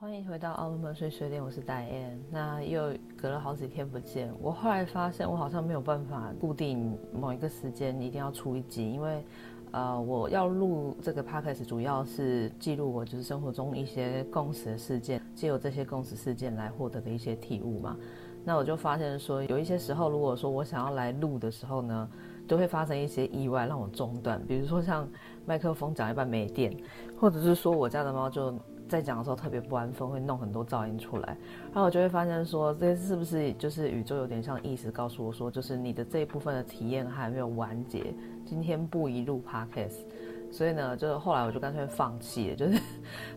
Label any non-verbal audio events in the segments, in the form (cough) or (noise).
欢迎回到奥特曼碎碎念，我是戴安。那又隔了好几天不见，我后来发现我好像没有办法固定某一个时间一定要出一集，因为呃，我要录这个 podcast 主要是记录我就是生活中一些共识的事件，借由这些共识事件来获得的一些体悟嘛。那我就发现说，有一些时候如果说我想要来录的时候呢，都会发生一些意外让我中断，比如说像麦克风讲一半没电，或者是说我家的猫就。在讲的时候特别不安分，会弄很多噪音出来，然后我就会发现说，这是不是就是宇宙有点像意识告诉我说，就是你的这一部分的体验还没有完结，今天不宜录 podcast，所以呢，就是后来我就干脆放弃了，(laughs) 就是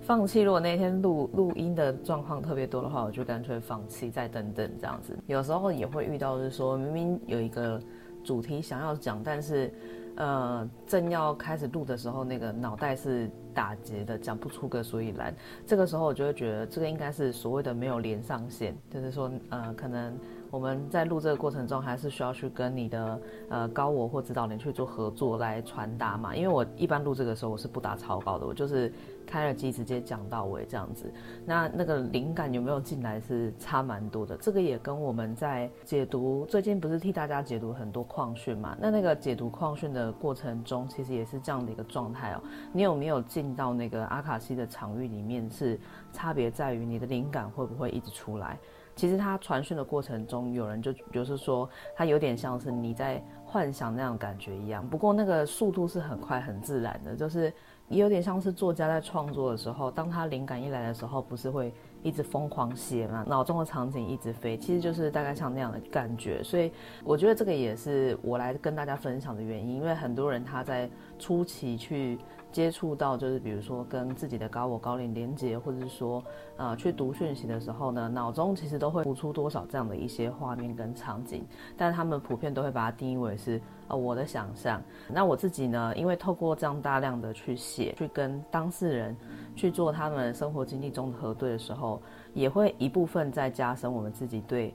放弃。如果那天录录音的状况特别多的话，我就干脆放弃，再等等这样子。有时候也会遇到，就是说明明有一个主题想要讲，但是。呃，正要开始录的时候，那个脑袋是打结的，讲不出个所以然。这个时候，我就会觉得这个应该是所谓的没有连上线，就是说，呃，可能。我们在录这个过程中，还是需要去跟你的呃高我或指导人去做合作来传达嘛。因为我一般录这个时候，我是不打草稿的，我就是开了机直接讲到尾这样子。那那个灵感有没有进来是差蛮多的。这个也跟我们在解读，最近不是替大家解读很多矿讯嘛？那那个解读矿讯的过程中，其实也是这样的一个状态哦。你有没有进到那个阿卡西的场域里面？是差别在于你的灵感会不会一直出来？其实他传讯的过程中，有人就就是说，他有点像是你在幻想那样感觉一样。不过那个速度是很快很自然的，就是也有点像是作家在创作的时候，当他灵感一来的时候，不是会一直疯狂写嘛，脑中的场景一直飞，其实就是大概像那样的感觉。所以我觉得这个也是我来跟大家分享的原因，因为很多人他在初期去。接触到就是比如说跟自己的高我高灵连接，或者是说呃去读讯息的时候呢，脑中其实都会浮出多少这样的一些画面跟场景，但他们普遍都会把它定义为是呃我的想象。那我自己呢，因为透过这样大量的去写，去跟当事人去做他们生活经历中的核对的时候，也会一部分在加深我们自己对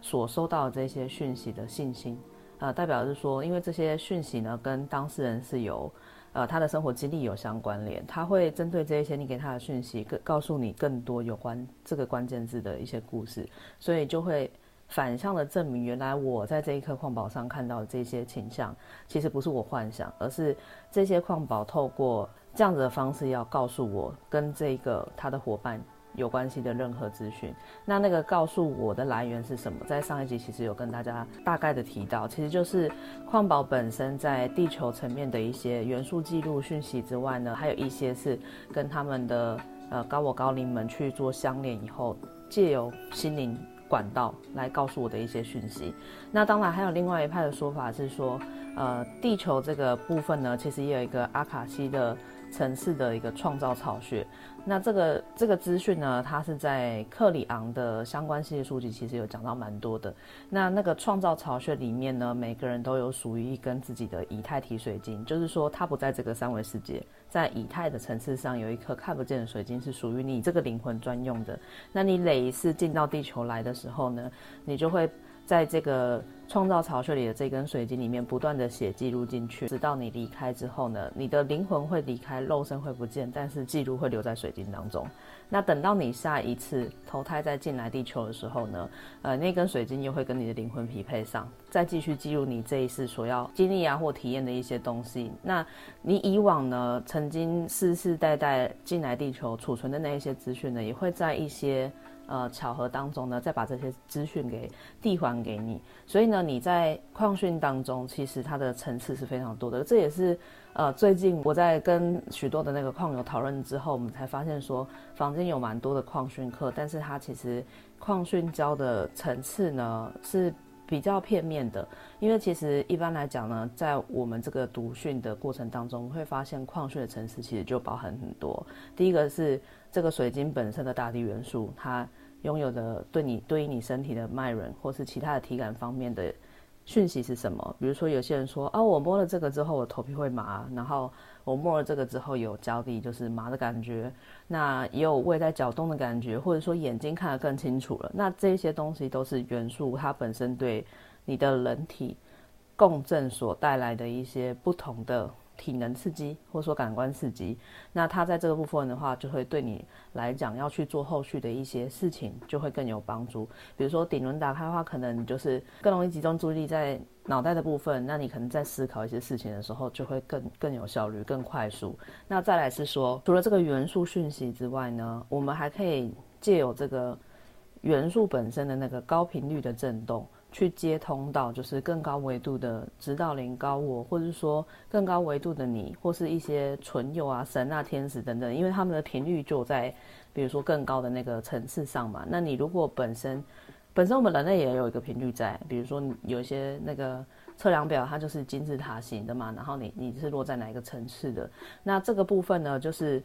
所收到的这些讯息的信心。呃，代表是说，因为这些讯息呢跟当事人是有。呃，他的生活经历有相关联，他会针对这一些你给他的讯息，更告诉你更多有关这个关键字的一些故事，所以就会反向的证明，原来我在这一颗矿宝上看到的这些倾向，其实不是我幻想，而是这些矿宝透过这样子的方式要告诉我，跟这个他的伙伴。有关系的任何资讯，那那个告诉我的来源是什么？在上一集其实有跟大家大概的提到，其实就是矿宝本身在地球层面的一些元素记录讯息之外呢，还有一些是跟他们的呃高我高灵们去做相连以后，借由心灵管道来告诉我的一些讯息。那当然还有另外一派的说法是说，呃，地球这个部分呢，其实也有一个阿卡西的。层次的一个创造巢穴，那这个这个资讯呢，它是在克里昂的相关系列书籍，其实有讲到蛮多的。那那个创造巢穴里面呢，每个人都有属于一根自己的以太体水晶，就是说它不在这个三维世界，在以太的层次上有一颗看不见的水晶，是属于你这个灵魂专用的。那你每一次进到地球来的时候呢，你就会。在这个创造巢穴里的这根水晶里面，不断的写记录进去，直到你离开之后呢，你的灵魂会离开，肉身会不见，但是记录会留在水晶当中。那等到你下一次投胎再进来地球的时候呢，呃，(laughs) 那根水晶又会跟你的灵魂匹配上，再继续记录你这一世所要经历啊或体验的一些东西。那你以往呢，曾经世世代代进来地球储存的那一些资讯呢，也会在一些。呃，巧合当中呢，再把这些资讯给递还给你，所以呢，你在矿训当中，其实它的层次是非常多的。这也是呃，最近我在跟许多的那个矿友讨论之后，我们才发现说，坊间有蛮多的矿训课，但是它其实矿训教的层次呢是比较片面的，因为其实一般来讲呢，在我们这个读讯的过程当中，会发现矿训的层次其实就包含很多。第一个是。这个水晶本身的大地元素，它拥有的对你对于你身体的脉轮或是其他的体感方面的讯息是什么？比如说，有些人说啊，我摸了这个之后，我头皮会麻，然后我摸了这个之后有脚底就是麻的感觉，那也有胃在搅动的感觉，或者说眼睛看得更清楚了。那这些东西都是元素，它本身对你的人体共振所带来的一些不同的体能刺激，或者说感官刺激。那它在这个部分的话，就会对你来讲要去做后续的一些事情，就会更有帮助。比如说顶轮打开的话，可能就是更容易集中注意力在脑袋的部分。那你可能在思考一些事情的时候，就会更更有效率、更快速。那再来是说，除了这个元素讯息之外呢，我们还可以借由这个元素本身的那个高频率的震动。去接通到就是更高维度的指导灵高我，或者说更高维度的你，或是一些存有啊、神啊、天使等等，因为他们的频率就在，比如说更高的那个层次上嘛。那你如果本身，本身我们人类也有一个频率在，比如说有一些那个测量表，它就是金字塔型的嘛，然后你你是落在哪一个层次的，那这个部分呢，就是。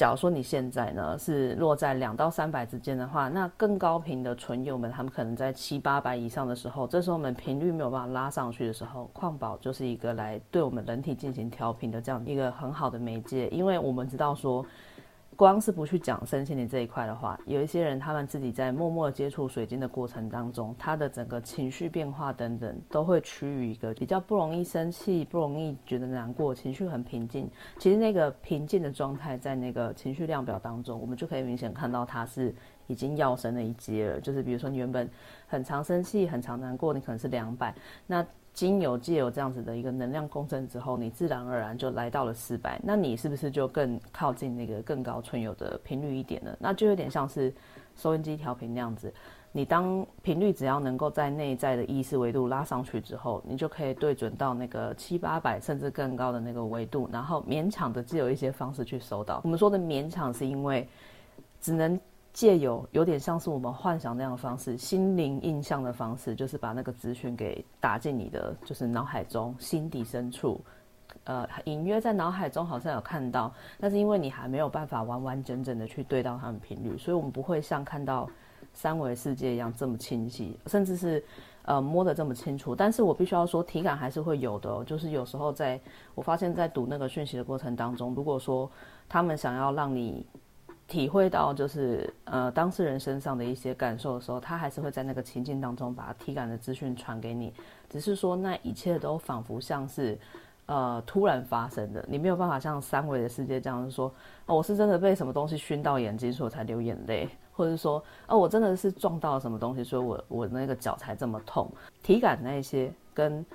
假如说你现在呢是落在两到三百之间的话，那更高频的纯友们，他们可能在七八百以上的时候，这时候我们频率没有办法拉上去的时候，矿宝就是一个来对我们人体进行调频的这样一个很好的媒介，因为我们知道说。光是不去讲身心灵这一块的话，有一些人他们自己在默默接触水晶的过程当中，他的整个情绪变化等等，都会趋于一个比较不容易生气，不容易觉得难过，情绪很平静。其实那个平静的状态，在那个情绪量表当中，我们就可以明显看到它是已经要升了一阶了。就是比如说你原本很常生气、很常难过，你可能是两百，那。经由借由这样子的一个能量共振之后，你自然而然就来到了四百，那你是不是就更靠近那个更高存有的频率一点呢？那就有点像是收音机调频那样子，你当频率只要能够在内在的意识维度拉上去之后，你就可以对准到那个七八百甚至更高的那个维度，然后勉强的借由一些方式去收到。我们说的勉强是因为只能。借由有点像是我们幻想那样的方式，心灵印象的方式，就是把那个资讯给打进你的就是脑海中心底深处，呃，隐约在脑海中好像有看到，但是因为你还没有办法完完整整的去对到它们频率，所以我们不会像看到三维世界一样这么清晰，甚至是呃摸得这么清楚。但是我必须要说，体感还是会有的，就是有时候在我发现，在读那个讯息的过程当中，如果说他们想要让你。体会到就是呃当事人身上的一些感受的时候，他还是会在那个情境当中把体感的资讯传给你，只是说那一切都仿佛像是呃突然发生的，你没有办法像三维的世界这样说，哦，我是真的被什么东西熏到眼睛，所以才流眼泪，或者说哦，我真的是撞到了什么东西，所以我我那个脚才这么痛。体感那一些跟。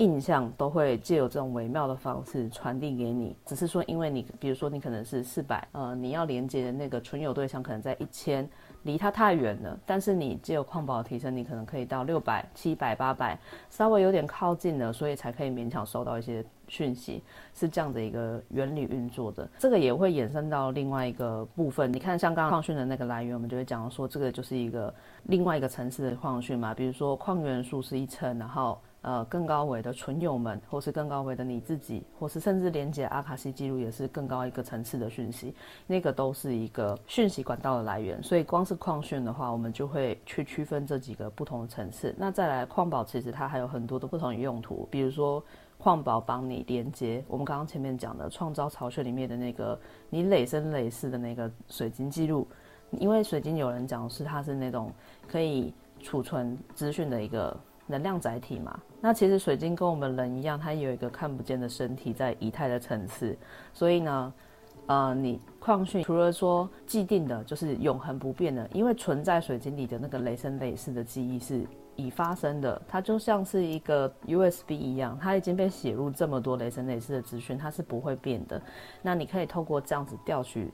印象都会借由这种微妙的方式传递给你，只是说，因为你，比如说你可能是四百，呃，你要连接的那个存有对象可能在一千，离它太远了。但是你借由矿宝的提升，你可能可以到六百、七百、八百，稍微有点靠近了，所以才可以勉强收到一些讯息，是这样的一个原理运作的。这个也会衍生到另外一个部分，你看像刚刚矿讯的那个来源，我们就会讲说，这个就是一个另外一个层次的矿讯嘛，比如说矿元素是一层，然后。呃，更高维的存友们，或是更高维的你自己，或是甚至连接阿卡西记录，也是更高一个层次的讯息，那个都是一个讯息管道的来源。所以，光是矿讯的话，我们就会去区分这几个不同的层次。那再来，矿宝其实它还有很多的不同的用途，比如说矿宝帮你连接我们刚刚前面讲的创造巢穴里面的那个你累生累世的那个水晶记录，因为水晶有人讲是它是那种可以储存资讯的一个。能量载体嘛，那其实水晶跟我们人一样，它有一个看不见的身体在以太的层次，所以呢，呃，你矿训除了说既定的，就是永恒不变的，因为存在水晶里的那个雷声雷势的记忆是已发生的，它就像是一个 USB 一样，它已经被写入这么多雷声雷势的资讯，它是不会变的。那你可以透过这样子调取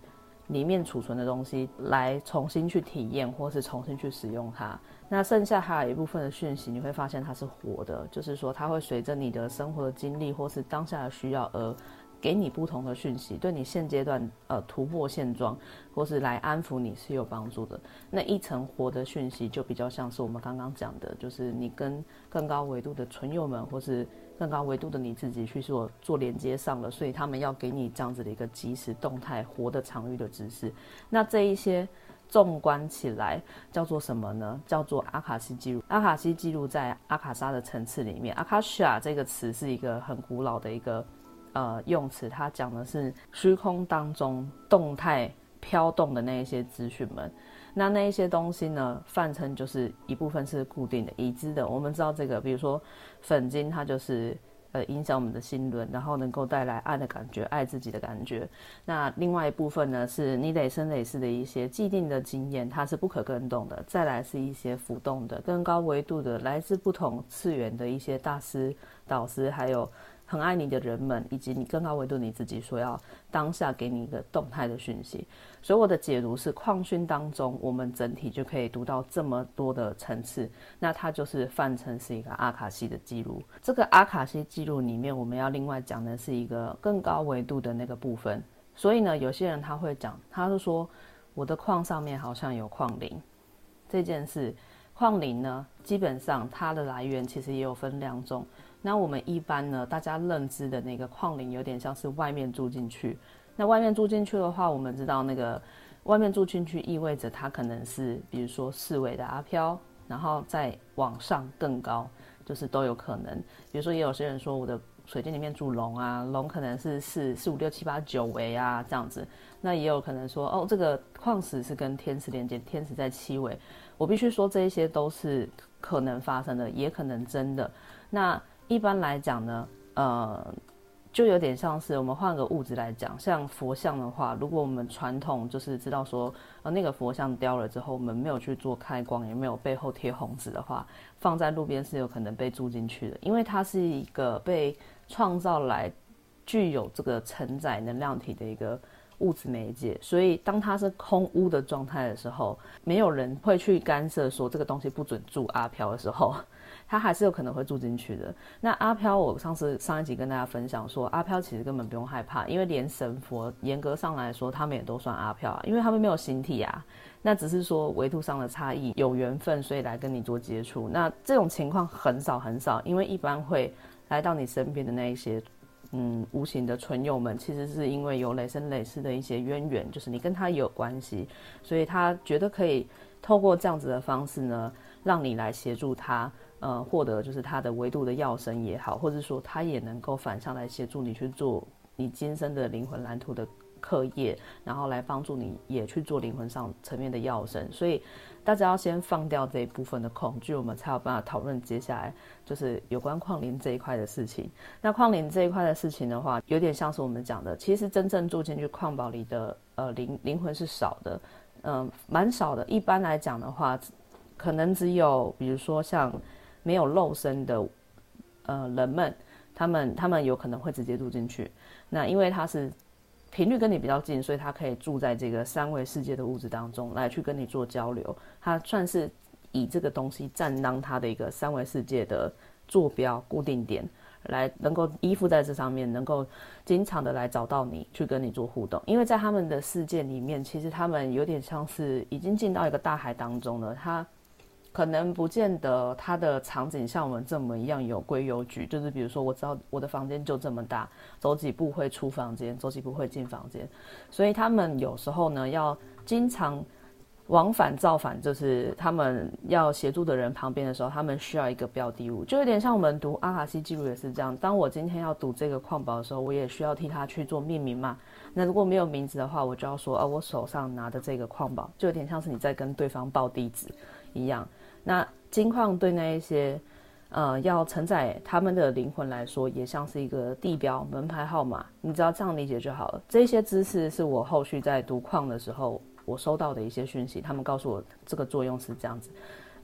里面储存的东西，来重新去体验，或是重新去使用它。那剩下还有一部分的讯息，你会发现它是活的，就是说它会随着你的生活的经历或是当下的需要而给你不同的讯息，对你现阶段呃突破现状或是来安抚你是有帮助的。那一层活的讯息就比较像是我们刚刚讲的，就是你跟更高维度的存友们或是更高维度的你自己去做做连接上了，所以他们要给你这样子的一个即时动态活的场域的知识。那这一些。纵观起来叫做什么呢？叫做阿卡西记录。阿卡西记录在阿卡莎的层次里面，阿卡西亚这个词是一个很古老的一个呃用词，它讲的是虚空当中动态飘动的那一些资讯们。那那一些东西呢，泛称就是一部分是固定的、已知的。我们知道这个，比如说粉晶，它就是。影响我们的心轮，然后能够带来爱的感觉，爱自己的感觉。那另外一部分呢，是你得生累世的一些既定的经验，它是不可更动的。再来是一些浮动的、更高维度的、来自不同次元的一些大师、导师，还有。很爱你的人们，以及你更高维度你自己所要当下给你一个动态的讯息。所以我的解读是，矿训当中，我们整体就可以读到这么多的层次。那它就是泛称是一个阿卡西的记录。这个阿卡西记录里面，我们要另外讲的是一个更高维度的那个部分。所以呢，有些人他会讲，他是说我的矿上面好像有矿灵这件事。矿灵呢，基本上它的来源其实也有分两种。那我们一般呢，大家认知的那个矿灵有点像是外面住进去。那外面住进去的话，我们知道那个外面住进去意味着它可能是，比如说四维的阿飘，然后再往上更高，就是都有可能。比如说，也有些人说我的水晶里面住龙啊，龙可能是四四五六七八九维啊这样子。那也有可能说，哦，这个矿石是跟天使连接，天使在七维。我必须说，这一些都是可能发生的，也可能真的。那一般来讲呢，呃，就有点像是我们换个物质来讲，像佛像的话，如果我们传统就是知道说，呃，那个佛像雕了之后，我们没有去做开光，也没有背后贴红纸的话，放在路边是有可能被住进去的，因为它是一个被创造来具有这个承载能量体的一个物质媒介，所以当它是空屋的状态的时候，没有人会去干涉说这个东西不准住阿飘的时候。他还是有可能会住进去的。那阿飘，我上次上一集跟大家分享说，阿飘其实根本不用害怕，因为连神佛严格上来说，他们也都算阿飘啊，因为他们没有形体啊。那只是说维度上的差异，有缘分，所以来跟你做接触。那这种情况很少很少，因为一般会来到你身边的那一些，嗯，无形的存有们，其实是因为有累生累世的一些渊源，就是你跟他也有关系，所以他觉得可以透过这样子的方式呢，让你来协助他。呃，获得就是他的维度的药生也好，或者说他也能够反向来协助你去做你今生的灵魂蓝图的课业，然后来帮助你也去做灵魂上层面的药生。所以大家要先放掉这一部分的恐惧，我们才有办法讨论接下来就是有关矿灵这一块的事情。那矿灵这一块的事情的话，有点像是我们讲的，其实真正住进去矿宝里的呃灵灵魂是少的，嗯、蛮少的。一般来讲的话，可能只有比如说像。没有肉身的，呃，人们，他们他们有可能会直接住进去。那因为他是频率跟你比较近，所以他可以住在这个三维世界的物质当中来去跟你做交流。他算是以这个东西占当他的一个三维世界的坐标固定点，来能够依附在这上面，能够经常的来找到你去跟你做互动。因为在他们的世界里面，其实他们有点像是已经进到一个大海当中了。他。可能不见得它的场景像我们这么一样有规有矩，就是比如说我知道我的房间就这么大，走几步会出房间，走几步会进房间，所以他们有时候呢要经常往返造反，就是他们要协助的人旁边的时候，他们需要一个标的物，就有点像我们读阿卡西记录也是这样。当我今天要读这个矿宝的时候，我也需要替他去做命名嘛。那如果没有名字的话，我就要说，啊，我手上拿的这个矿宝，就有点像是你在跟对方报地址一样。那金矿对那一些，呃，要承载他们的灵魂来说，也像是一个地标、门牌号码。你只要这样理解就好了。这些知识是我后续在读矿的时候，我收到的一些讯息。他们告诉我这个作用是这样子。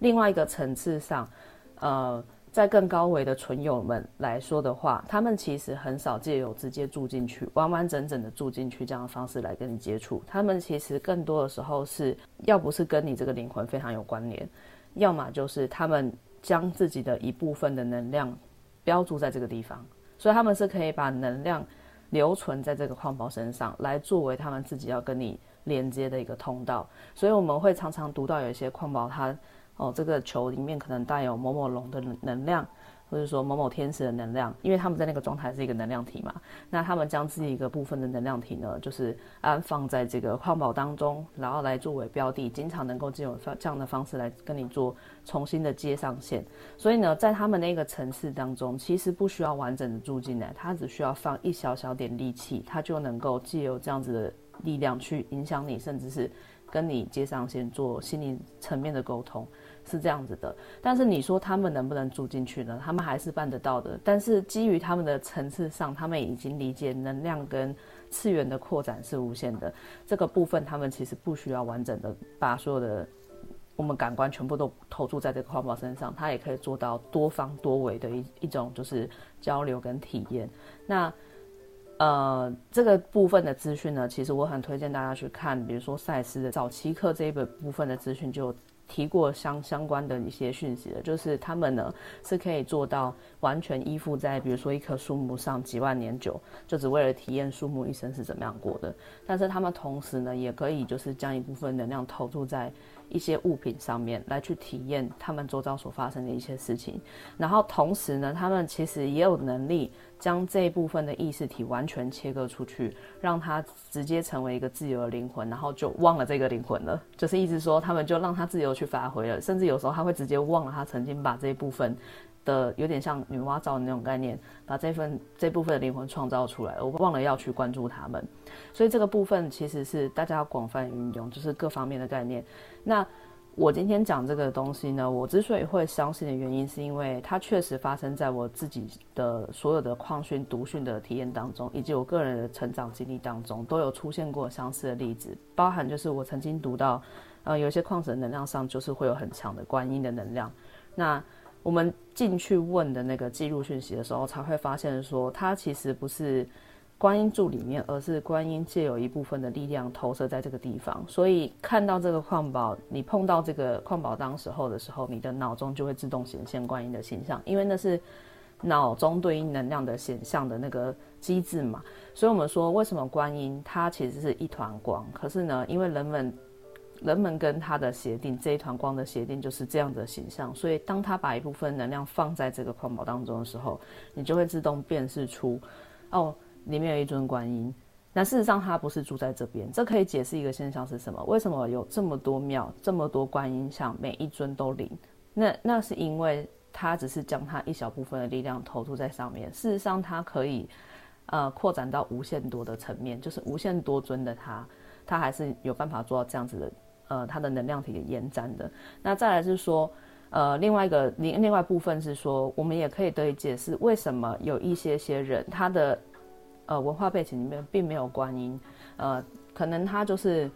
另外一个层次上，呃，在更高维的存友们来说的话，他们其实很少借由直接住进去、完完整整的住进去这样的方式来跟你接触。他们其实更多的时候是要不是跟你这个灵魂非常有关联。要么就是他们将自己的一部分的能量标注在这个地方，所以他们是可以把能量留存在这个矿宝身上，来作为他们自己要跟你连接的一个通道。所以我们会常常读到有一些矿宝，它哦，这个球里面可能带有某某龙的能量。或者说某某天使的能量，因为他们在那个状态是一个能量体嘛，那他们将自己一个部分的能量体呢，就是安放在这个矿宝当中，然后来作为标的，经常能够借由这样的方式来跟你做重新的接上线。所以呢，在他们那个层次当中，其实不需要完整的住进来，他只需要放一小小点力气，他就能够借由这样子的力量去影响你，甚至是跟你接上线做心灵层面的沟通，是这样子的。但是你说他们能不能住进去呢？他们还是办得到的。但是基于他们的层次上，他们已经理解能量跟次元的扩展是无限的。这个部分他们其实不需要完整的把所有的我们感官全部都投注在这个环保身上，他也可以做到多方多维的一一种就是交流跟体验。那。呃，这个部分的资讯呢，其实我很推荐大家去看，比如说赛斯的早期课这一本部分的资讯，就提过相相关的一些讯息的，就是他们呢是可以做到完全依附在，比如说一棵树木上几万年久，就只为了体验树木一生是怎么样过的。但是他们同时呢，也可以就是将一部分能量投注在。一些物品上面来去体验他们周遭所发生的一些事情，然后同时呢，他们其实也有能力将这一部分的意识体完全切割出去，让他直接成为一个自由的灵魂，然后就忘了这个灵魂了。就是意思说，他们就让他自由去发挥了，甚至有时候他会直接忘了他曾经把这一部分。的有点像女娲造的那种概念，把这份这部分的灵魂创造出来，我忘了要去关注他们，所以这个部分其实是大家要广泛运用，就是各方面的概念。那我今天讲这个东西呢，我之所以会相信的原因，是因为它确实发生在我自己的所有的矿训、读训的体验当中，以及我个人的成长经历当中，都有出现过相似的例子，包含就是我曾经读到，呃，有些矿石能量上就是会有很强的观音的能量，那。我们进去问的那个记录讯息的时候，才会发现说，它其实不是观音住里面，而是观音借有一部分的力量投射在这个地方。所以看到这个矿宝，你碰到这个矿宝当时候的时候，你的脑中就会自动显现观音的形象，因为那是脑中对应能量的显像的那个机制嘛。所以我们说，为什么观音它其实是一团光？可是呢，因为人们。人们跟他的协定，这一团光的协定就是这样的形象。所以，当他把一部分能量放在这个矿宝当中的时候，你就会自动辨识出，哦，里面有一尊观音。那事实上，他不是住在这边。这可以解释一个现象是什么？为什么有这么多庙，这么多观音像，每一尊都灵？那那是因为他只是将他一小部分的力量投注在上面。事实上，他可以，呃，扩展到无限多的层面，就是无限多尊的他，他还是有办法做到这样子的。呃，它的能量体的延展的，那再来是说，呃，另外一个另另外部分是说，我们也可以得以解释为什么有一些些人他的呃文化背景里面并没有观音，呃，可能他就是。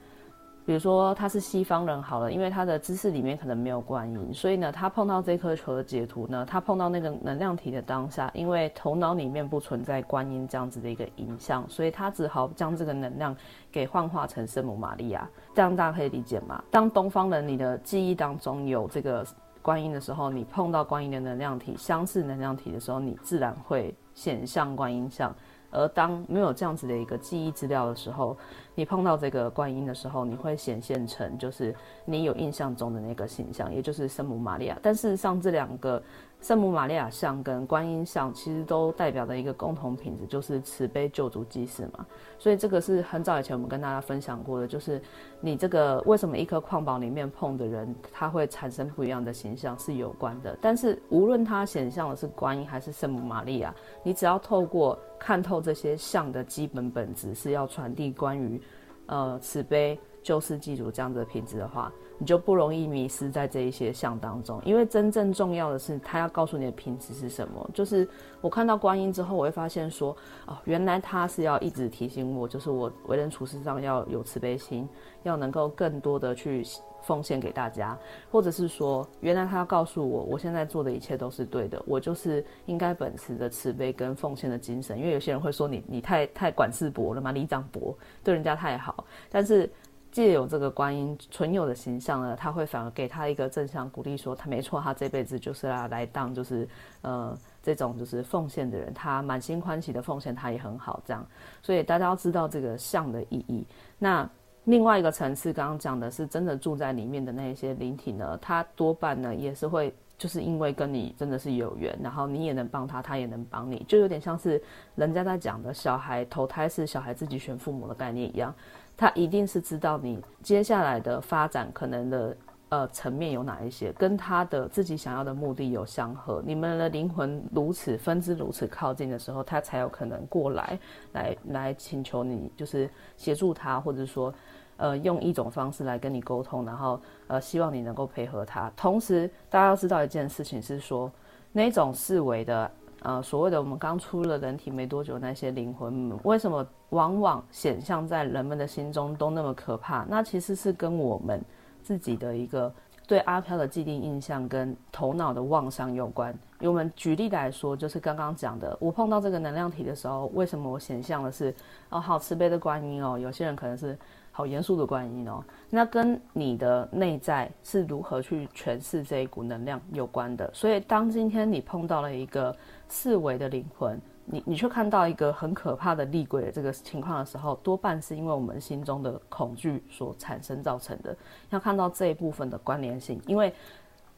比如说他是西方人好了，因为他的知识里面可能没有观音，所以呢，他碰到这颗球的解图呢，他碰到那个能量体的当下，因为头脑里面不存在观音这样子的一个影像，所以他只好将这个能量给幻化成圣母玛利亚，这样大家可以理解吗？当东方人你的记忆当中有这个观音的时候，你碰到观音的能量体，相似能量体的时候，你自然会显像观音像。而当没有这样子的一个记忆资料的时候，你碰到这个观音的时候，你会显现成就是你有印象中的那个形象，也就是圣母玛利亚。但事实上，这两个。圣母玛利亚像跟观音像，其实都代表的一个共同品质，就是慈悲救主济世嘛。所以这个是很早以前我们跟大家分享过的，就是你这个为什么一颗矿宝里面碰的人，他会产生不一样的形象是有关的。但是无论他显像的是观音还是圣母玛利亚，你只要透过看透这些像的基本本质，是要传递关于呃慈悲救世济主这样的品质的话。你就不容易迷失在这一些项当中，因为真正重要的是他要告诉你的品质是什么。就是我看到观音之后，我会发现说，哦，原来他是要一直提醒我，就是我为人处事上要有慈悲心，要能够更多的去奉献给大家，或者是说，原来他要告诉我，我现在做的一切都是对的，我就是应该秉持着慈悲跟奉献的精神。因为有些人会说你你太太管事薄了嘛，你长薄，对人家太好，但是。借有这个观音存有的形象呢，他会反而给他一个正向鼓励，说他没错，他这辈子就是来来当就是呃这种就是奉献的人，他满心欢喜的奉献，他也很好这样。所以大家要知道这个像的意义。那另外一个层次，刚刚讲的是真的住在里面的那些灵体呢，他多半呢也是会就是因为跟你真的是有缘，然后你也能帮他，他也能帮你，就有点像是人家在讲的小孩投胎是小孩自己选父母的概念一样。他一定是知道你接下来的发展可能的呃层面有哪一些，跟他的自己想要的目的有相合。你们的灵魂如此分支如此靠近的时候，他才有可能过来来来请求你，就是协助他，或者说呃用一种方式来跟你沟通，然后呃希望你能够配合他。同时，大家要知道一件事情是说，那种四维的呃所谓的我们刚出了人体没多久那些灵魂，为什么往往显像在人们的心中都那么可怕？那其实是跟我们自己的一个。对阿飘的既定印象跟头脑的妄想有关。我们举例来说，就是刚刚讲的，我碰到这个能量体的时候，为什么我显像的是哦，好慈悲的观音哦？有些人可能是好严肃的观音哦。那跟你的内在是如何去诠释这一股能量有关的。所以，当今天你碰到了一个四维的灵魂。你你却看到一个很可怕的厉鬼的这个情况的时候，多半是因为我们心中的恐惧所产生造成的。要看到这一部分的关联性，因为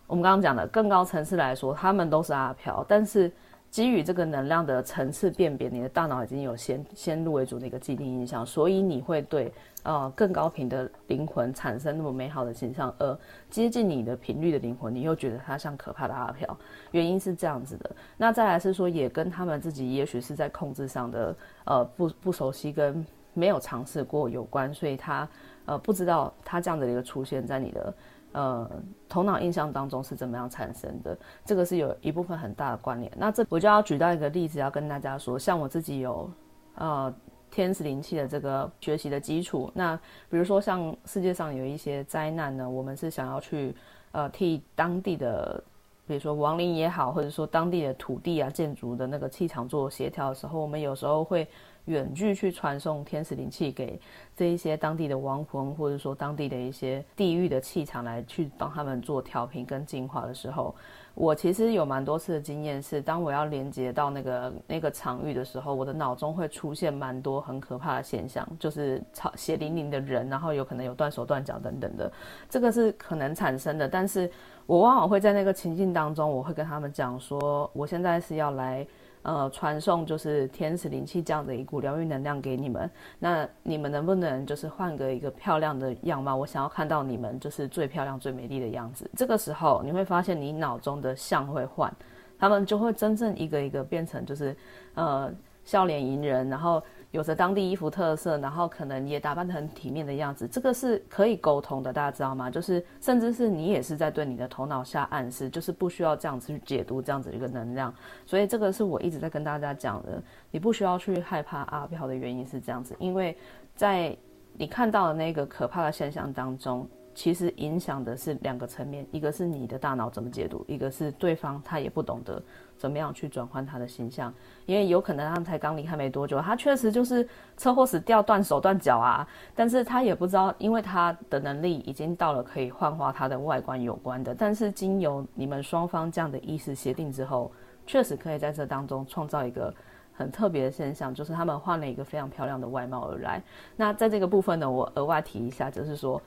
我们刚刚讲的更高层次来说，他们都是阿飘，但是。基于这个能量的层次辨别，你的大脑已经有先先入为主的一个既定印象，所以你会对呃更高频的灵魂产生那么美好的形象，而接近你的频率的灵魂，你又觉得它像可怕的阿飘。原因是这样子的。那再来是说，也跟他们自己也许是在控制上的呃不不熟悉跟没有尝试过有关，所以他呃不知道他这样的一个出现在你的。呃，头脑印象当中是怎么样产生的？这个是有一部分很大的关联。那这我就要举到一个例子，要跟大家说，像我自己有呃天使灵气的这个学习的基础。那比如说像世界上有一些灾难呢，我们是想要去呃替当地的，比如说亡灵也好，或者说当地的土地啊、建筑的那个气场做协调的时候，我们有时候会。远距去传送天使灵气给这一些当地的亡魂，或者说当地的一些地狱的气场，来去帮他们做调频跟净化的时候，我其实有蛮多次的经验是，当我要连接到那个 (laughs) 那个场域的时候，我的脑中会出现蛮多很可怕的现象，就是超血淋淋的人，然后有可能有断手断脚等等的，这个是可能产生的。但是我往往会在那个情境当中，我会跟他们讲说，我现在是要来。呃，传送就是天使灵气这样的一股疗愈能量给你们。那你们能不能就是换个一个漂亮的样貌？我想要看到你们就是最漂亮、最美丽的样子。这个时候你会发现，你脑中的像会换，他们就会真正一个一个变成就是呃笑脸迎人，然后。有着当地衣服特色，然后可能也打扮得很体面的样子，这个是可以沟通的，大家知道吗？就是甚至是你也是在对你的头脑下暗示，就是不需要这样子去解读这样子一个能量。所以这个是我一直在跟大家讲的，你不需要去害怕阿飘的原因是这样子，因为在你看到的那个可怕的现象当中。其实影响的是两个层面，一个是你的大脑怎么解读，一个是对方他也不懂得怎么样去转换他的形象，因为有可能他才刚离开没多久，他确实就是车祸死掉断手断脚啊，但是他也不知道，因为他的能力已经到了可以幻化他的外观有关的，但是经由你们双方这样的意识协定之后，确实可以在这当中创造一个很特别的现象，就是他们换了一个非常漂亮的外貌而来。那在这个部分呢，我额外提一下，就是说。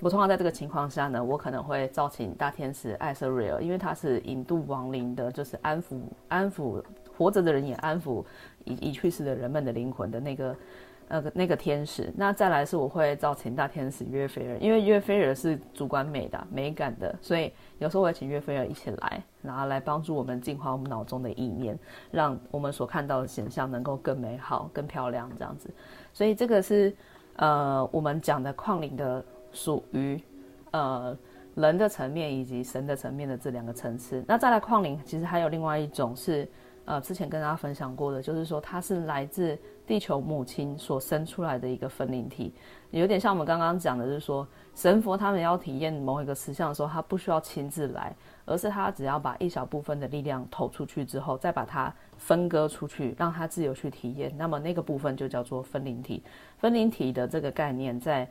我通常在这个情况下呢，我可能会召请大天使艾瑟瑞尔，因为他是引渡亡灵的，就是安抚安抚活着的人，也安抚已已去世的人们的灵魂的那个呃那个天使。那再来是我会召请大天使约菲尔，因为约菲尔是主管美的美感的，所以有时候我会请约菲尔一起来，然后来帮助我们净化我们脑中的意念，让我们所看到的显象能够更美好、更漂亮这样子。所以这个是呃我们讲的矿灵的。属于呃人的层面以及神的层面的这两个层次。那再来矿灵，其实还有另外一种是呃之前跟大家分享过的，就是说它是来自地球母亲所生出来的一个分灵体，有点像我们刚刚讲的，就是说神佛他们要体验某一个实相的时候，他不需要亲自来，而是他只要把一小部分的力量投出去之后，再把它分割出去，让他自由去体验。那么那个部分就叫做分灵体。分灵体的这个概念在。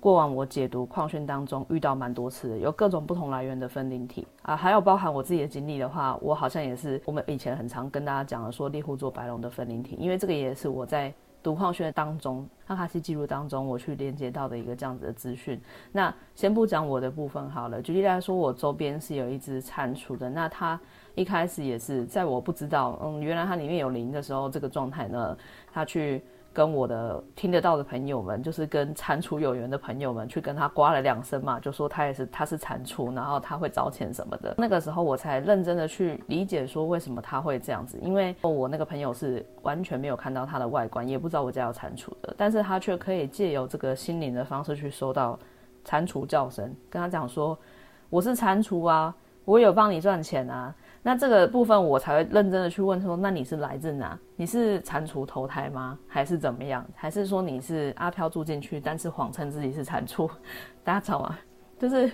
过往我解读矿训当中遇到蛮多次的，有各种不同来源的分灵体啊，还有包含我自己的经历的话，我好像也是我们以前很常跟大家讲的说猎户座白龙的分灵体，因为这个也是我在读矿训当中阿卡西记录当中我去连接到的一个这样子的资讯。那先不讲我的部分好了，举例来说，我周边是有一只蟾蜍的，那它一开始也是在我不知道嗯原来它里面有灵的时候，这个状态呢，它去。跟我的听得到的朋友们，就是跟蟾蜍有缘的朋友们，去跟他刮了两声嘛，就说他也是他是蟾蜍，然后他会找钱什么的。那个时候我才认真的去理解说为什么他会这样子，因为我那个朋友是完全没有看到他的外观，也不知道我家有蟾蜍的，但是他却可以借由这个心灵的方式去收到蟾蜍叫声，跟他讲说我是蟾蜍啊，我有帮你赚钱啊。那这个部分我才会认真的去问说，那你是来自哪？你是蟾蜍投胎吗？还是怎么样？还是说你是阿飘住进去，但是谎称自己是蟾蜍？大家知道吗？就是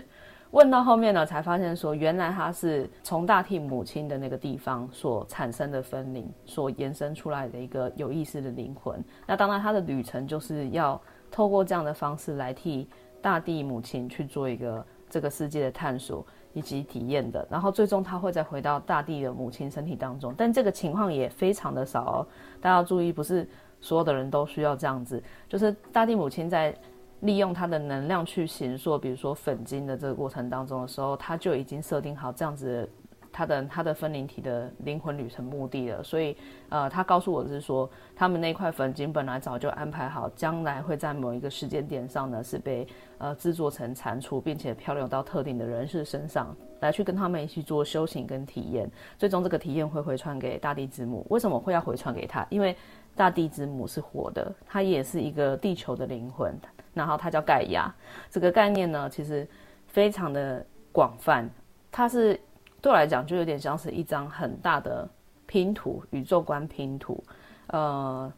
问到后面呢，才发现说，原来他是从大地母亲的那个地方所产生的分灵，所延伸出来的一个有意识的灵魂。那当然，他的旅程就是要透过这样的方式来替大地母亲去做一个这个世界的探索。以及体验的，然后最终他会再回到大地的母亲身体当中，但这个情况也非常的少哦。大家要注意，不是所有的人都需要这样子，就是大地母亲在利用她的能量去形塑，比如说粉晶的这个过程当中的时候，他就已经设定好这样子。他的他的分灵体的灵魂旅程目的了，所以呃，他告诉我的是说，他们那块粉晶本来早就安排好，将来会在某一个时间点上呢，是被呃制作成蟾蜍，并且漂流到特定的人士身上，来去跟他们一起做修行跟体验。最终这个体验会回传给大地之母。为什么会要回传给他？因为大地之母是活的，它也是一个地球的灵魂，然后它叫盖亚。这个概念呢，其实非常的广泛，它是。对我来讲，就有点像是一张很大的拼图，宇宙观拼图。呃，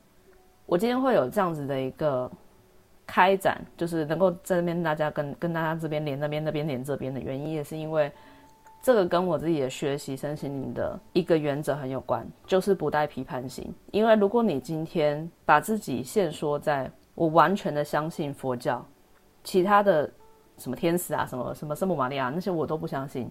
我今天会有这样子的一个开展，就是能够在那边大家跟跟大家这边连那边，那边连这边的原因，也是因为这个跟我自己的学习身心灵的一个原则很有关，就是不带批判性。因为如果你今天把自己限缩在我完全的相信佛教，其他的什么天使啊，什么什么圣母玛利亚那些我都不相信。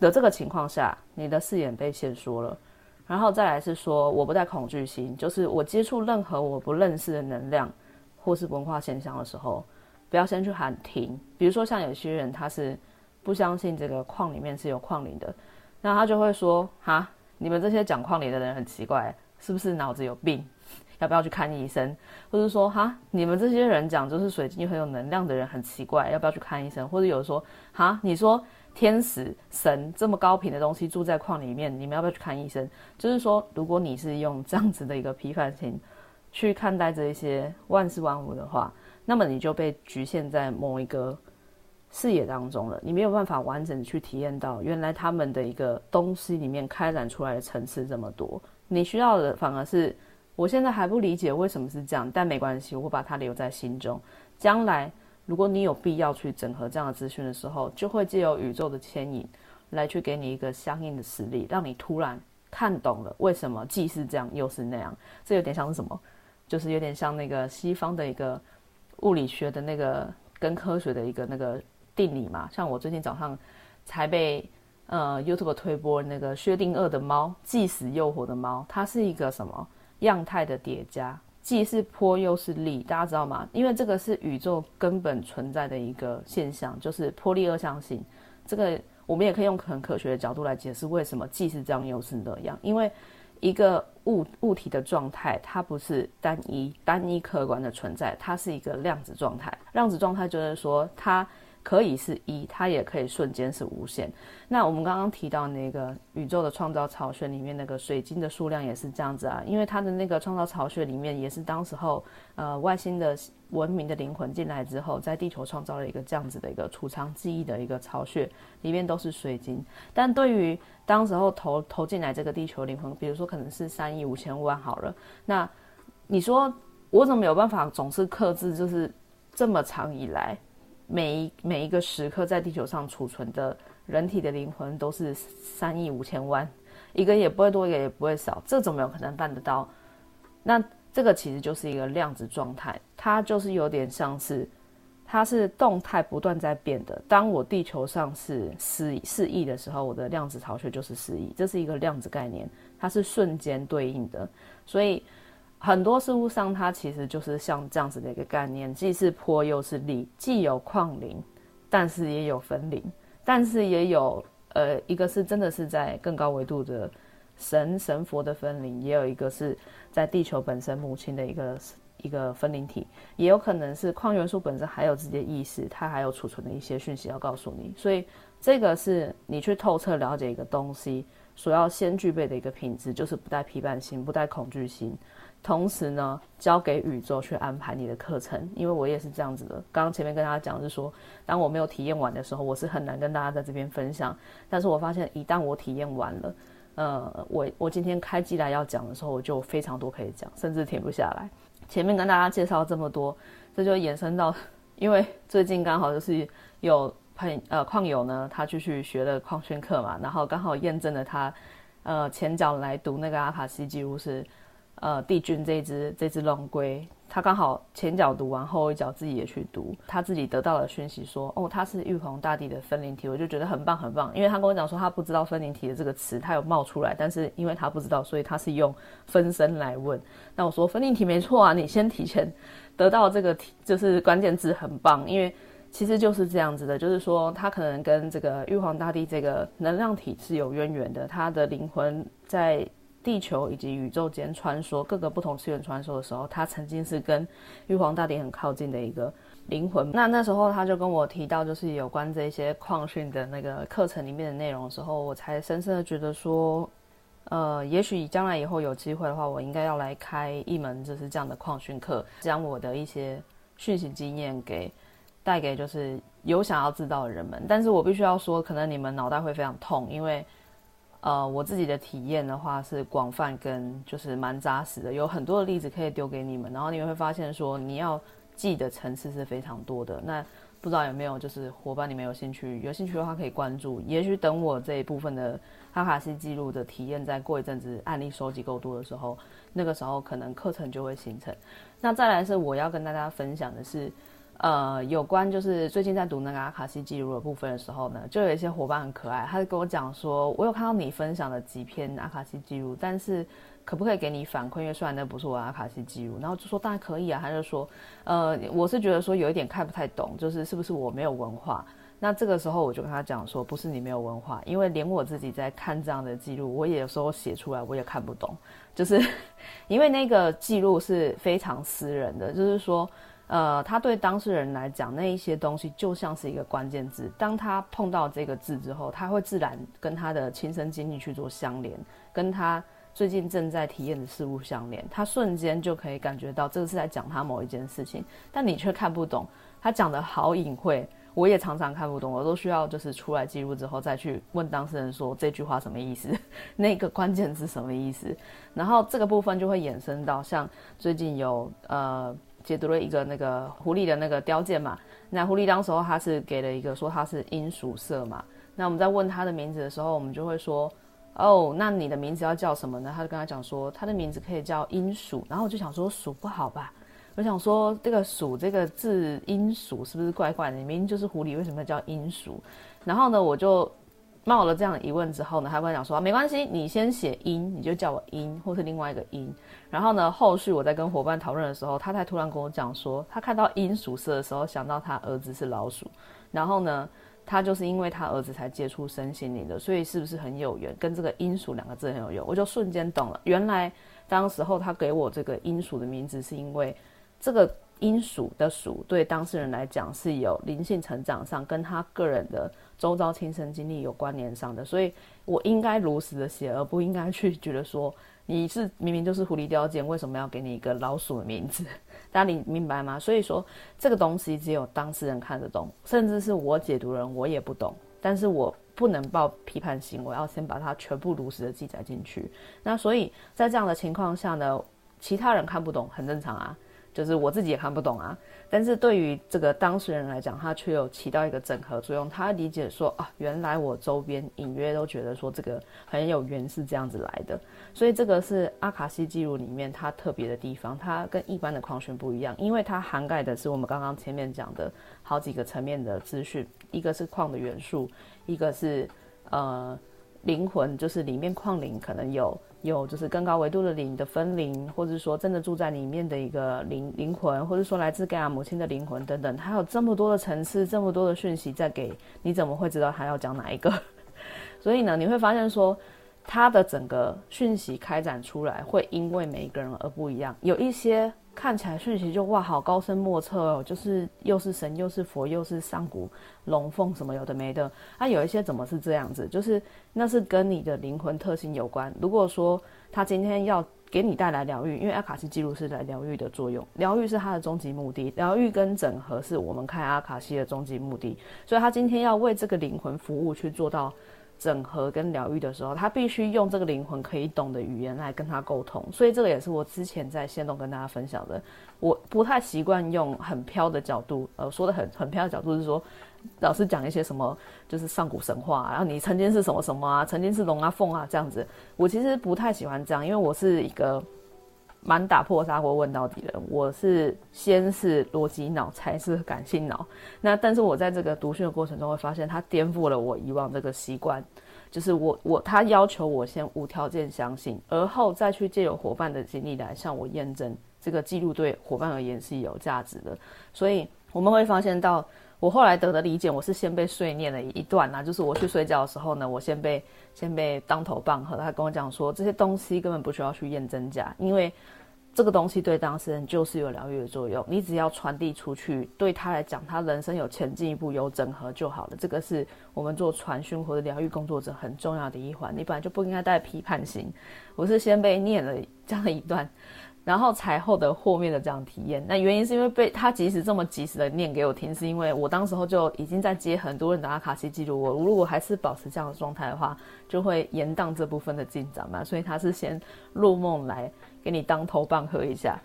的这个情况下，你的视野被限缩了，然后再来是说，我不带恐惧心，就是我接触任何我不认识的能量或是文化现象的时候，不要先去喊停。比如说像有些人他是不相信这个矿里面是有矿灵的，那他就会说：哈，你们这些讲矿灵的人很奇怪，是不是脑子有病？(laughs) 要不要去看医生？或者说：哈，你们这些人讲就是水晶很有能量的人很奇怪，要不要去看医生？或者有人说：哈，你说。天使神这么高频的东西住在矿里面，你们要不要去看医生？就是说，如果你是用这样子的一个批判性去看待这一些万事万物的话，那么你就被局限在某一个视野当中了，你没有办法完整的去体验到原来他们的一个东西里面开展出来的层次这么多。你需要的反而是，我现在还不理解为什么是这样，但没关系，我把它留在心中，将来。如果你有必要去整合这样的资讯的时候，就会借由宇宙的牵引来去给你一个相应的实例，让你突然看懂了为什么既是这样又是那样。这有点像是什么？就是有点像那个西方的一个物理学的那个跟科学的一个那个定理嘛。像我最近早上才被呃 YouTube 推播那个薛定谔的猫，既死又活的猫，它是一个什么样态的叠加？既是波又是力，大家知道吗？因为这个是宇宙根本存在的一个现象，就是波粒二象性。这个我们也可以用很科学的角度来解释为什么既是这样又是那样。因为一个物物体的状态，它不是单一单一客观的存在，它是一个量子状态。量子状态就是说它。可以是一，它也可以瞬间是无限。那我们刚刚提到那个宇宙的创造巢穴里面那个水晶的数量也是这样子啊，因为它的那个创造巢穴里面也是当时候呃外星的文明的灵魂进来之后，在地球创造了一个这样子的一个储藏记忆的一个巢穴，里面都是水晶。但对于当时候投投进来这个地球灵魂，比如说可能是三亿五千万好了，那你说我怎么有办法总是克制，就是这么长以来？每一每一个时刻在地球上储存的人体的灵魂都是三亿五千万，一个也不会多，一个也不会少，这怎么有可能办得到？那这个其实就是一个量子状态，它就是有点像是，它是动态不断在变的。当我地球上是四四亿的时候，我的量子巢穴就是四亿，这是一个量子概念，它是瞬间对应的，所以。很多事物上，它其实就是像这样子的一个概念，既是坡又是力，既有矿灵，但是也有分灵，但是也有呃，一个是真的是在更高维度的神神佛的分灵，也有一个是在地球本身母亲的一个一个分灵体，也有可能是矿元素本身还有自己的意识，它还有储存的一些讯息要告诉你。所以这个是你去透彻了解一个东西所要先具备的一个品质，就是不带批判心，不带恐惧心。同时呢，交给宇宙去安排你的课程，因为我也是这样子的。刚刚前面跟大家讲是说，当我没有体验完的时候，我是很难跟大家在这边分享。但是我发现，一旦我体验完了，呃，我我今天开机来要讲的时候，我就非常多可以讲，甚至停不下来。前面跟大家介绍这么多，这就延伸到，因为最近刚好就是有朋呃矿友呢，他继续学了矿训课嘛，然后刚好验证了他，呃，前脚来读那个阿卡西记录是。呃，帝君这只这只龙龟，他刚好前脚读完，后一脚自己也去读，他自己得到了讯息说，哦，他是玉皇大帝的分灵体，我就觉得很棒很棒，因为他跟我讲说他不知道分灵体的这个词，他有冒出来，但是因为他不知道，所以他是用分身来问。那我说分灵体没错啊，你先提前得到这个题就是关键字很棒，因为其实就是这样子的，就是说他可能跟这个玉皇大帝这个能量体是有渊源的，他的灵魂在。地球以及宇宙间穿梭，各个不同次元穿梭的时候，他曾经是跟玉皇大帝很靠近的一个灵魂。那那时候他就跟我提到，就是有关这些矿训的那个课程里面的内容的时候，我才深深的觉得说，呃，也许将来以后有机会的话，我应该要来开一门就是这样的矿训课，将我的一些讯息经验给带给就是有想要知道的人们。但是我必须要说，可能你们脑袋会非常痛，因为。呃，我自己的体验的话是广泛跟就是蛮扎实的，有很多的例子可以丢给你们，然后你们会发现说你要记的层次是非常多的。那不知道有没有就是伙伴你们有兴趣，有兴趣的话可以关注。也许等我这一部分的哈卡西记录的体验再过一阵子案例收集够多的时候，那个时候可能课程就会形成。那再来是我要跟大家分享的是。呃，有关就是最近在读那个阿卡西记录的部分的时候呢，就有一些伙伴很可爱，他就跟我讲说，我有看到你分享的几篇阿卡西记录，但是可不可以给你反馈？因为虽然那不是我阿卡西记录，然后就说当然可以啊。他就说，呃，我是觉得说有一点看不太懂，就是是不是我没有文化？那这个时候我就跟他讲说，不是你没有文化，因为连我自己在看这样的记录，我也有时候写出来我也看不懂，就是因为那个记录是非常私人的，就是说。呃，他对当事人来讲，那一些东西就像是一个关键字。当他碰到这个字之后，他会自然跟他的亲身经历去做相连，跟他最近正在体验的事物相连。他瞬间就可以感觉到这个是在讲他某一件事情，但你却看不懂。他讲得好隐晦，我也常常看不懂。我都需要就是出来记录之后再去问当事人说这句话什么意思，(laughs) 那个关键字什么意思。然后这个部分就会衍生到像最近有呃。解读了一个那个狐狸的那个雕件嘛，那狐狸当时候他是给了一个说他是鹰属色嘛，那我们在问他的名字的时候，我们就会说，哦，那你的名字要叫什么呢？他就跟他讲说，他的名字可以叫鹰属，然后我就想说属不好吧，我想说这个鼠这个字鹰鼠是不是怪怪的？明明就是狐狸，为什么要叫鹰鼠？然后呢，我就。冒了这样的疑问之后呢，他跟我讲说，没关系，你先写鹰，你就叫我鹰，或是另外一个鹰。然后呢，后续我在跟伙伴讨论的时候，他才突然跟我讲说，他看到鹰属色的时候，想到他儿子是老鼠。然后呢，他就是因为他儿子才接触身心灵的，所以是不是很有缘？跟这个鹰属两个字很有缘，我就瞬间懂了。原来当时候他给我这个鹰属的名字，是因为这个鹰属的属对当事人来讲是有灵性成长上跟他个人的。周遭亲身经历有关联上的，所以我应该如实的写，而不应该去觉得说你是明明就是狐狸雕件，为什么要给你一个老鼠的名字？(laughs) 大家你明白吗？所以说这个东西只有当事人看得懂，甚至是我解读人我也不懂，但是我不能抱批判心，我要先把它全部如实的记载进去。那所以在这样的情况下呢，其他人看不懂很正常啊。就是我自己也看不懂啊，但是对于这个当事人来讲，他却有起到一个整合作用。他理解说啊，原来我周边隐约都觉得说这个很有缘是这样子来的，所以这个是阿卡西记录里面它特别的地方，它跟一般的矿训不一样，因为它涵盖的是我们刚刚前面讲的好几个层面的资讯，一个是矿的元素，一个是呃灵魂，就是里面矿灵可能有。有就是更高维度的灵的分灵，或者说真的住在里面的一个灵灵魂，或者说来自盖亚母亲的灵魂等等，它有这么多的层次，这么多的讯息在给，你怎么会知道他要讲哪一个？(laughs) 所以呢，你会发现说，它的整个讯息开展出来，会因为每一个人而不一样。有一些看起来讯息就哇，好高深莫测哦，就是又是神又是佛又是上古龙凤什么有的没的。那、有一些怎么是这样子？就是那是跟你的灵魂特性有关。如果说他今天要给你带来疗愈，因为阿卡西记录是来疗愈的作用，疗愈是它的终极目的，疗愈跟整合是我们看阿卡西的终极目的。所以他今天要为这个灵魂服务去做到。整合跟疗愈的时候，他必须用这个灵魂可以懂的语言来跟他沟通，所以这个也是我之前在线动跟大家分享的。我不太习惯用很飘的角度，呃，说的很很飘的角度是说，老师讲一些什么，就是上古神话，然后你曾经是什么什么啊，曾经是龙啊凤啊这样子。我其实不太喜欢这样，因为我是一个。蛮打破砂锅问到底的，我是先是逻辑脑，才是感性脑。那但是我在这个读讯的过程中，会发现它颠覆了我以往这个习惯，就是我我他要求我先无条件相信，而后再去借由伙伴的经历来向我验证这个记录对伙伴而言是有价值的。所以我们会发现到。我后来得的理解，我是先被碎念了一段呐、就是我去睡觉的时候呢，我先被先被当头棒喝。他跟我讲说，这些东西根本不需要去验真假，因为这个东西对当事人就是有疗愈的作用，你只要传递出去，对他来讲，他人生有前进一步，有整合就好了。这个是我们做传讯或者疗愈工作者很重要的一环。你本来就不应该带批判性，我是先被念了这样的一段。然后才获得后面的这样体验。那原因是因为被他即使这么及时的念给我听，是因为我当时候就已经在接很多人的阿卡西记录。我如果还是保持这样的状态的话，就会延宕这部分的进展嘛。所以他是先入梦来给你当头棒喝一下。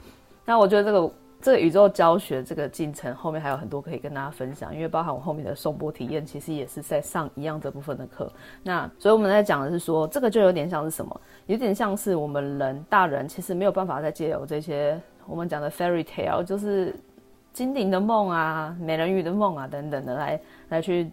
那我觉得这个。这个宇宙教学这个进程后面还有很多可以跟大家分享，因为包含我后面的颂钵体验，其实也是在上一样这部分的课。那所以我们在讲的是说，这个就有点像是什么？有点像是我们人大人其实没有办法再借由这些我们讲的 fairy tale，就是精灵的梦啊、美人鱼的梦啊等等的来来去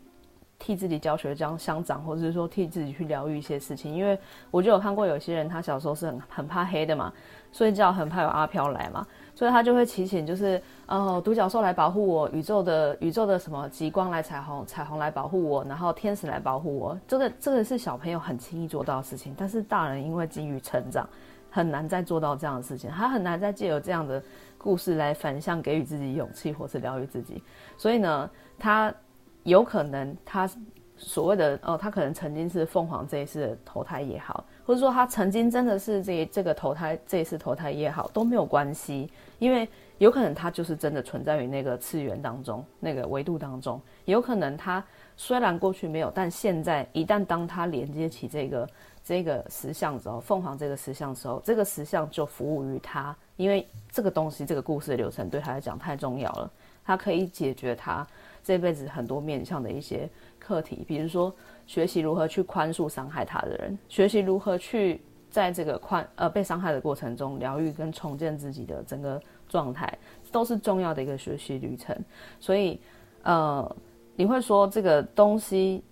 替自己教学这样相长，或者是说替自己去疗愈一些事情。因为我就有看过有些人，他小时候是很很怕黑的嘛，睡觉很怕有阿飘来嘛。所以他就会祈请，就是呃，独角兽来保护我，宇宙的宇宙的什么极光来彩虹，彩虹来保护我，然后天使来保护我。这个这个是小朋友很轻易做到的事情，但是大人因为基于成长，很难再做到这样的事情，他很难再借由这样的故事来反向给予自己勇气，或是疗愈自己。所以呢，他有可能他所谓的哦，他可能曾经是凤凰这一次投胎也好。或者说他曾经真的是这这个投胎，这一次投胎也好，都没有关系，因为有可能他就是真的存在于那个次元当中，那个维度当中，有可能他虽然过去没有，但现在一旦当他连接起这个这个石像之后，凤凰这个石像之后，这个石像就服务于他，因为这个东西这个故事的流程对他来讲太重要了，他可以解决他这辈子很多面向的一些课题，比如说。学习如何去宽恕伤害他的人，学习如何去在这个宽呃被伤害的过程中疗愈跟重建自己的整个状态，都是重要的一个学习旅程。所以，呃，你会说这个东西，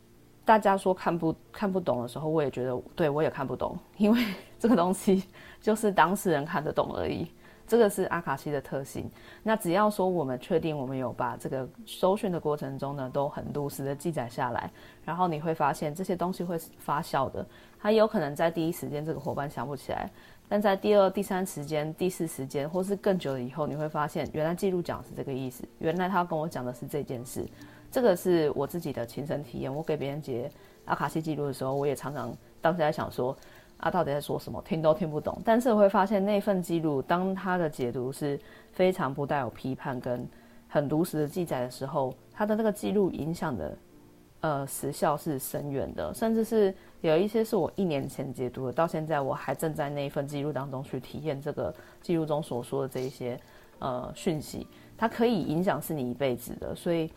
大家说看不看不懂的时候，我也觉得对我也看不懂，因为这个东西就是当事人看得懂而已。(laughs) 这个是阿卡西的特性。那只要说我们确定我们有把这个搜寻的过程中呢，都很如实的记载下来，然后你会发现这些东西会发酵的。它有可能在第一时间这个伙伴想不起来，但在第二、第三时间、第四时间，或是更久了以后，你会发现原来记录讲是这个意思，原来他跟我讲的是这件事。这个是我自己的亲身体验。我给别人解阿卡西记录的时候，我也常常当时在想说。他到底在说什么？听都听不懂。但是我会发现那份记录，当他的解读是非常不带有批判跟很如实的记载的时候，他的那个记录影响的呃时效是深远的，甚至是有一些是我一年前解读的，到现在我还正在那一份记录当中去体验这个记录中所说的这一些呃讯息，它可以影响是你一辈子的，所以。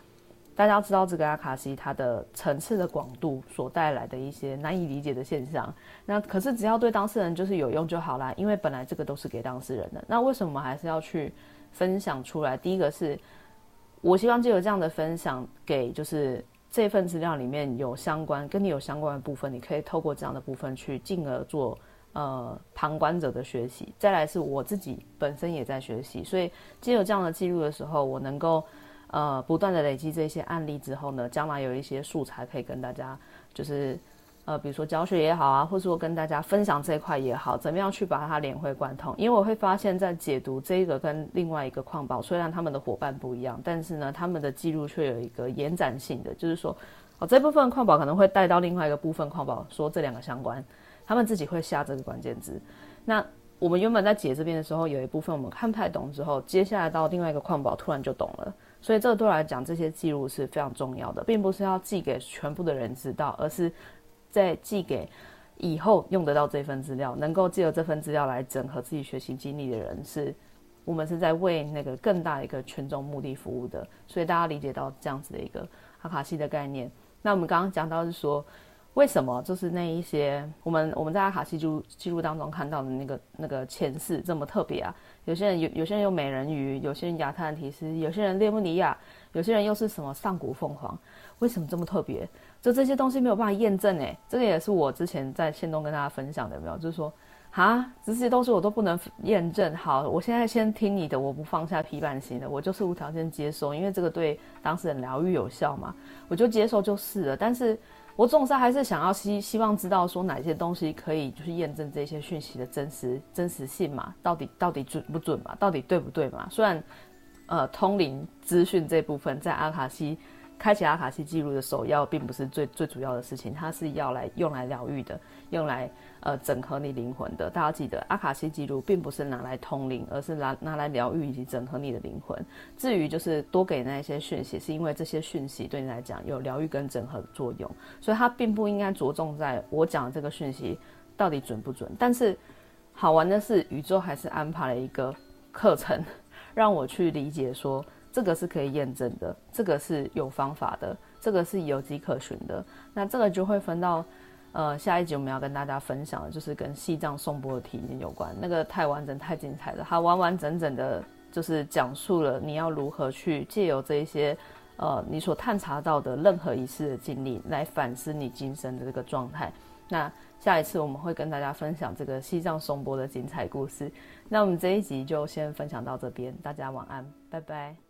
大家要知道这个阿卡西它的层次的广度所带来的一些难以理解的现象，那可是只要对当事人就是有用就好啦，因为本来这个都是给当事人的。那为什么还是要去分享出来？第一个是，我希望借有这样的分享给就是这份资料里面有相关跟你有相关的部分，你可以透过这样的部分去进而做呃旁观者的学习。再来是我自己本身也在学习，所以借由这样的记录的时候，我能够。呃，不断的累积这些案例之后呢，将来有一些素材可以跟大家，就是，呃，比如说教学也好啊，或者说跟大家分享这一块也好，怎么样去把它连会贯通？因为我会发现，在解读这个跟另外一个矿宝，虽然他们的伙伴不一样，但是呢，他们的记录却有一个延展性的，就是说，哦，这部分矿宝可能会带到另外一个部分矿宝，说这两个相关，他们自己会下这个关键字。那我们原本在解这边的时候，有一部分我们看不太懂，之后接下来到另外一个矿宝，突然就懂了。所以这个对我来讲，这些记录是非常重要的，并不是要寄给全部的人知道，而是。在寄给以后用得到这份资料，能够借由这份资料来整合自己学习经历的人，是我们是在为那个更大一个群众目的服务的。所以大家理解到这样子的一个阿卡西的概念。那我们刚刚讲到是说，为什么就是那一些我们我们在阿卡西记录记录当中看到的那个那个前世这么特别啊？有些人有有些人有美人鱼，有些人亚特兰提斯，有些人列布尼亚，有些人又是什么上古凤凰？为什么这么特别？就这些东西没有办法验证诶，这个也是我之前在线东跟大家分享的，有没有？就是说，啊，这些东西我都不能验证。好，我现在先听你的，我不放下批判心的，我就是无条件接受，因为这个对当事人疗愈有效嘛，我就接受就是了。但是我总是还是想要希希望知道说哪些东西可以就是验证这些讯息的真实真实性嘛，到底到底准不准嘛，到底对不对嘛？虽然，呃，通灵资讯这部分在阿卡西。开启阿卡西记录的首要，并不是最最主要的事情，它是要来用来疗愈的，用来呃整合你灵魂的。大家记得，阿卡西记录并不是拿来通灵，而是拿拿来疗愈以及整合你的灵魂。至于就是多给那些讯息，是因为这些讯息对你来讲有疗愈跟整合的作用，所以它并不应该着重在我讲的这个讯息到底准不准。但是好玩的是，宇宙还是安排了一个课程，让我去理解说。这个是可以验证的，这个是有方法的，这个是有迹可循的。那这个就会分到，呃，下一集我们要跟大家分享的，就是跟西藏颂钵的体验有关。那个太完整、太精彩了，它完完整整的，就是讲述了你要如何去借由这一些，呃，你所探查到的任何一次的经历，来反思你今生的这个状态。那下一次我们会跟大家分享这个西藏颂钵的精彩故事。那我们这一集就先分享到这边，大家晚安，拜拜。